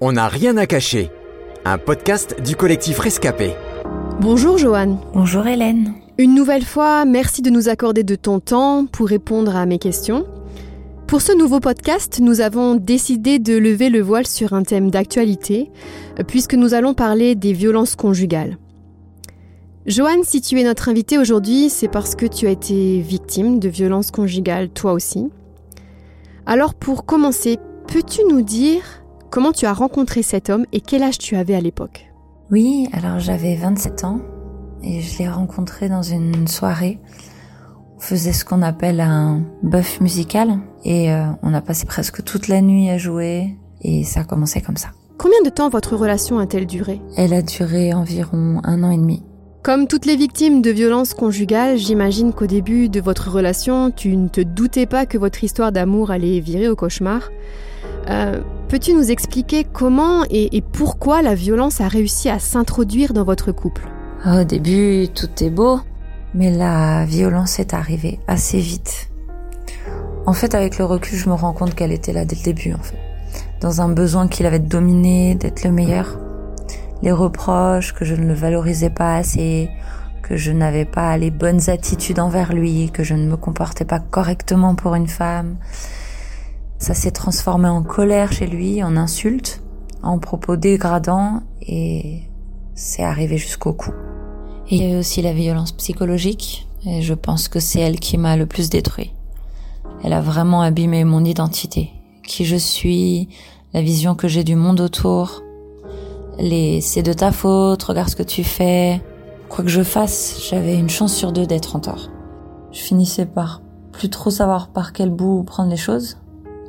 On n'a rien à cacher. Un podcast du collectif Rescapé. Bonjour Joanne. Bonjour Hélène. Une nouvelle fois, merci de nous accorder de ton temps pour répondre à mes questions. Pour ce nouveau podcast, nous avons décidé de lever le voile sur un thème d'actualité, puisque nous allons parler des violences conjugales. Joanne, si tu es notre invitée aujourd'hui, c'est parce que tu as été victime de violences conjugales toi aussi. Alors pour commencer, peux-tu nous dire comment tu as rencontré cet homme et quel âge tu avais à l'époque Oui, alors j'avais 27 ans et je l'ai rencontré dans une soirée. On faisait ce qu'on appelle un bœuf musical et euh, on a passé presque toute la nuit à jouer et ça a commencé comme ça. Combien de temps votre relation a-t-elle duré Elle a duré environ un an et demi. Comme toutes les victimes de violences conjugales, j'imagine qu'au début de votre relation, tu ne te doutais pas que votre histoire d'amour allait virer au cauchemar. Euh, Peux-tu nous expliquer comment et, pourquoi la violence a réussi à s'introduire dans votre couple? Au début, tout est beau, mais la violence est arrivée assez vite. En fait, avec le recul, je me rends compte qu'elle était là dès le début, en fait. Dans un besoin qu'il avait de dominer, d'être le meilleur les reproches, que je ne le valorisais pas assez, que je n'avais pas les bonnes attitudes envers lui, que je ne me comportais pas correctement pour une femme. Ça s'est transformé en colère chez lui, en insultes, en propos dégradants et c'est arrivé jusqu'au cou. Et il y a aussi la violence psychologique et je pense que c'est elle qui m'a le plus détruit. Elle a vraiment abîmé mon identité, qui je suis, la vision que j'ai du monde autour, les c'est de ta faute, regarde ce que tu fais. Quoi que je fasse, j'avais une chance sur deux d'être en tort. Je finissais par plus trop savoir par quel bout prendre les choses,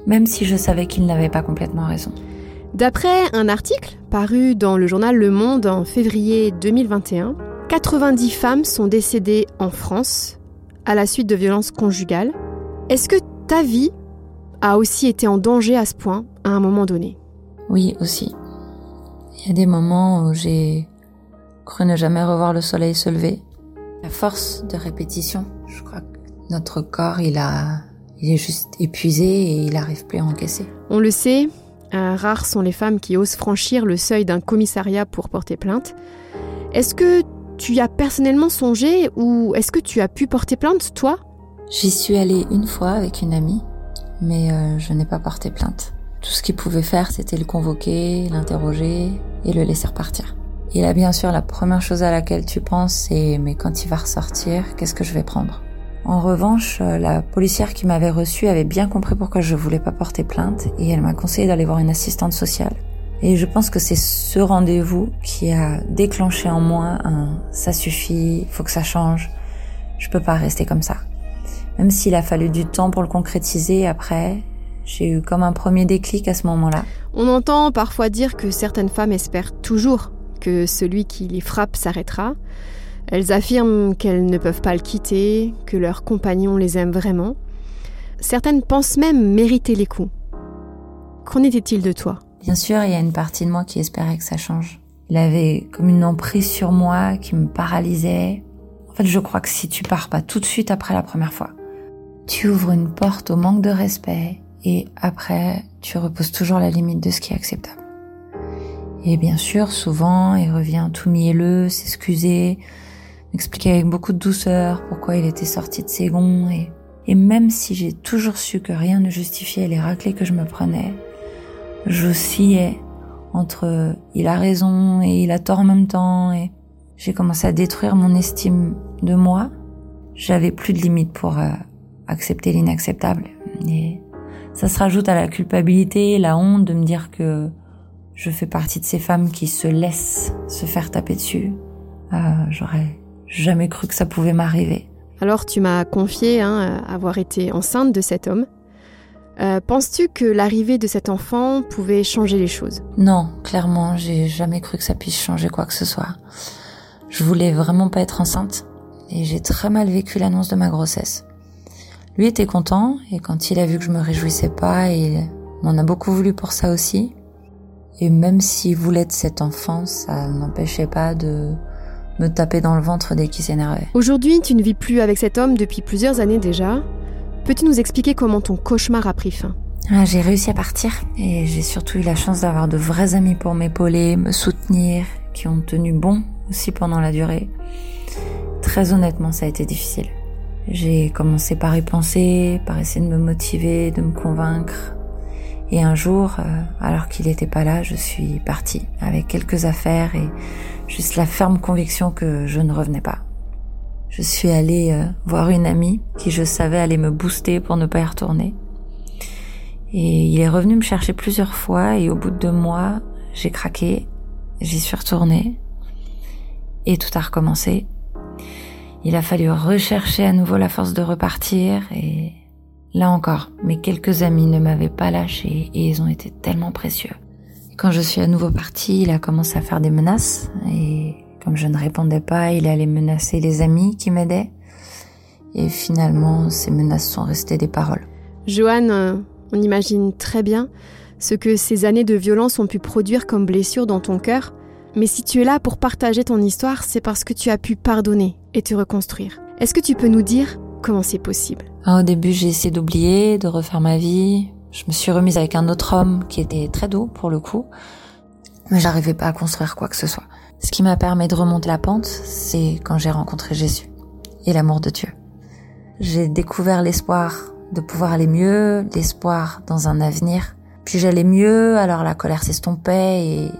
même si je savais qu'il n'avait pas complètement raison. D'après un article paru dans le journal Le Monde en février 2021, 90 femmes sont décédées en France à la suite de violences conjugales. Est-ce que ta vie a aussi été en danger à ce point à un moment donné? Oui, aussi. Il y a des moments où j'ai cru ne jamais revoir le soleil se lever. À force de répétition, je crois que notre corps, il a, il est juste épuisé et il n'arrive plus à encaisser. On le sait, euh, rares sont les femmes qui osent franchir le seuil d'un commissariat pour porter plainte. Est-ce que tu y as personnellement songé ou est-ce que tu as pu porter plainte, toi? J'y suis allée une fois avec une amie, mais euh, je n'ai pas porté plainte. Tout ce qu'il pouvait faire, c'était le convoquer, l'interroger et le laisser repartir. Et là, bien sûr, la première chose à laquelle tu penses, c'est mais quand il va ressortir, qu'est-ce que je vais prendre? En revanche, la policière qui m'avait reçue avait bien compris pourquoi je voulais pas porter plainte et elle m'a conseillé d'aller voir une assistante sociale. Et je pense que c'est ce rendez-vous qui a déclenché en moi un ça suffit, faut que ça change, je peux pas rester comme ça. Même s'il a fallu du temps pour le concrétiser après, j'ai eu comme un premier déclic à ce moment-là. On entend parfois dire que certaines femmes espèrent toujours que celui qui les frappe s'arrêtera. Elles affirment qu'elles ne peuvent pas le quitter, que leur compagnon les aime vraiment. Certaines pensent même mériter les coups. Qu'en était-il de toi? Bien sûr, il y a une partie de moi qui espérait que ça change. Il avait comme une emprise sur moi qui me paralysait. En fait, je crois que si tu pars pas tout de suite après la première fois, tu ouvres une porte au manque de respect, et après, tu reposes toujours la limite de ce qui est acceptable. Et bien sûr, souvent, il revient tout mielleux, s'excuser, m'expliquer avec beaucoup de douceur pourquoi il était sorti de ses gonds. Et, et même si j'ai toujours su que rien ne justifiait les raclés que je me prenais, j'oscillais entre il a raison et il a tort en même temps. Et j'ai commencé à détruire mon estime de moi. J'avais plus de limites pour euh, accepter l'inacceptable. Et ça se rajoute à la culpabilité, la honte de me dire que je fais partie de ces femmes qui se laissent se faire taper dessus. Euh, J'aurais jamais cru que ça pouvait m'arriver. Alors tu m'as confié hein, avoir été enceinte de cet homme. Euh, Penses-tu que l'arrivée de cet enfant pouvait changer les choses? Non, clairement, j'ai jamais cru que ça puisse changer quoi que ce soit. Je voulais vraiment pas être enceinte et j'ai très mal vécu l'annonce de ma grossesse. Lui était content et quand il a vu que je me réjouissais pas, il m'en a beaucoup voulu pour ça aussi. Et même s'il voulait de cet enfant, ça n'empêchait pas de me taper dans le ventre dès qu'il s'énervait. Aujourd'hui, tu ne vis plus avec cet homme depuis plusieurs années déjà. Peux-tu nous expliquer comment ton cauchemar a pris fin? Ah, j'ai réussi à partir et j'ai surtout eu la chance d'avoir de vrais amis pour m'épauler, me soutenir, qui ont tenu bon aussi pendant la durée. Très honnêtement, ça a été difficile. J'ai commencé par y penser, par essayer de me motiver, de me convaincre. Et un jour, euh, alors qu'il n'était pas là, je suis partie avec quelques affaires et juste la ferme conviction que je ne revenais pas. Je suis allée euh, voir une amie qui je savais allait me booster pour ne pas y retourner. Et il est revenu me chercher plusieurs fois et au bout de deux mois, j'ai craqué, j'y suis retournée et tout a recommencé. Il a fallu rechercher à nouveau la force de repartir et là encore, mes quelques amis ne m'avaient pas lâché et ils ont été tellement précieux. Quand je suis à nouveau partie, il a commencé à faire des menaces et comme je ne répondais pas, il allait menacer les amis qui m'aidaient. Et finalement, ces menaces sont restées des paroles. Joanne, euh, on imagine très bien ce que ces années de violence ont pu produire comme blessure dans ton cœur. Mais si tu es là pour partager ton histoire, c'est parce que tu as pu pardonner et te reconstruire. Est-ce que tu peux nous dire comment c'est possible? Ah, Au début, j'ai essayé d'oublier, de refaire ma vie. Je me suis remise avec un autre homme qui était très doux pour le coup. Mais j'arrivais pas à construire quoi que ce soit. Ce qui m'a permis de remonter la pente, c'est quand j'ai rencontré Jésus et l'amour de Dieu. J'ai découvert l'espoir de pouvoir aller mieux, l'espoir dans un avenir. Puis j'allais mieux, alors la colère s'estompait et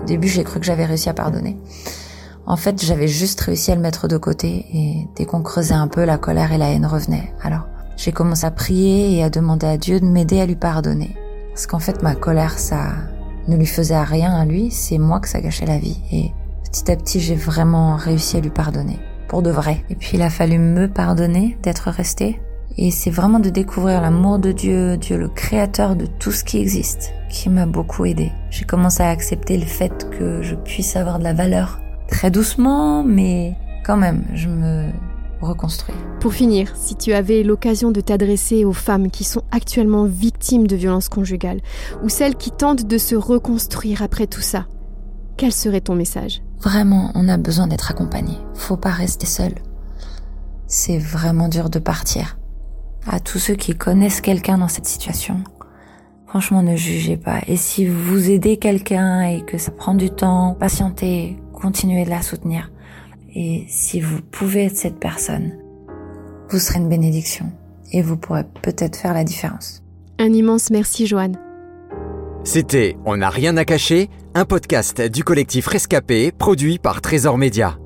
au début j'ai cru que j'avais réussi à pardonner. En fait, j'avais juste réussi à le mettre de côté et dès qu'on creusait un peu, la colère et la haine revenaient. Alors j'ai commencé à prier et à demander à Dieu de m'aider à lui pardonner. Parce qu'en fait, ma colère, ça ne lui faisait rien à lui, c'est moi que ça gâchait la vie. Et petit à petit, j'ai vraiment réussi à lui pardonner. Pour de vrai. Et puis il a fallu me pardonner d'être resté. Et c'est vraiment de découvrir l'amour de Dieu, Dieu le créateur de tout ce qui existe, qui m'a beaucoup aidé. J'ai commencé à accepter le fait que je puisse avoir de la valeur. Très doucement, mais quand même, je me reconstruis. Pour finir, si tu avais l'occasion de t'adresser aux femmes qui sont actuellement victimes de violences conjugales, ou celles qui tentent de se reconstruire après tout ça, quel serait ton message? Vraiment, on a besoin d'être accompagné. Faut pas rester seul. C'est vraiment dur de partir. À tous ceux qui connaissent quelqu'un dans cette situation, franchement, ne jugez pas. Et si vous aidez quelqu'un et que ça prend du temps, patientez, continuez de la soutenir. Et si vous pouvez être cette personne, vous serez une bénédiction et vous pourrez peut-être faire la différence. Un immense merci, Joanne. C'était On n'a rien à cacher, un podcast du collectif Rescapé produit par Trésor Média.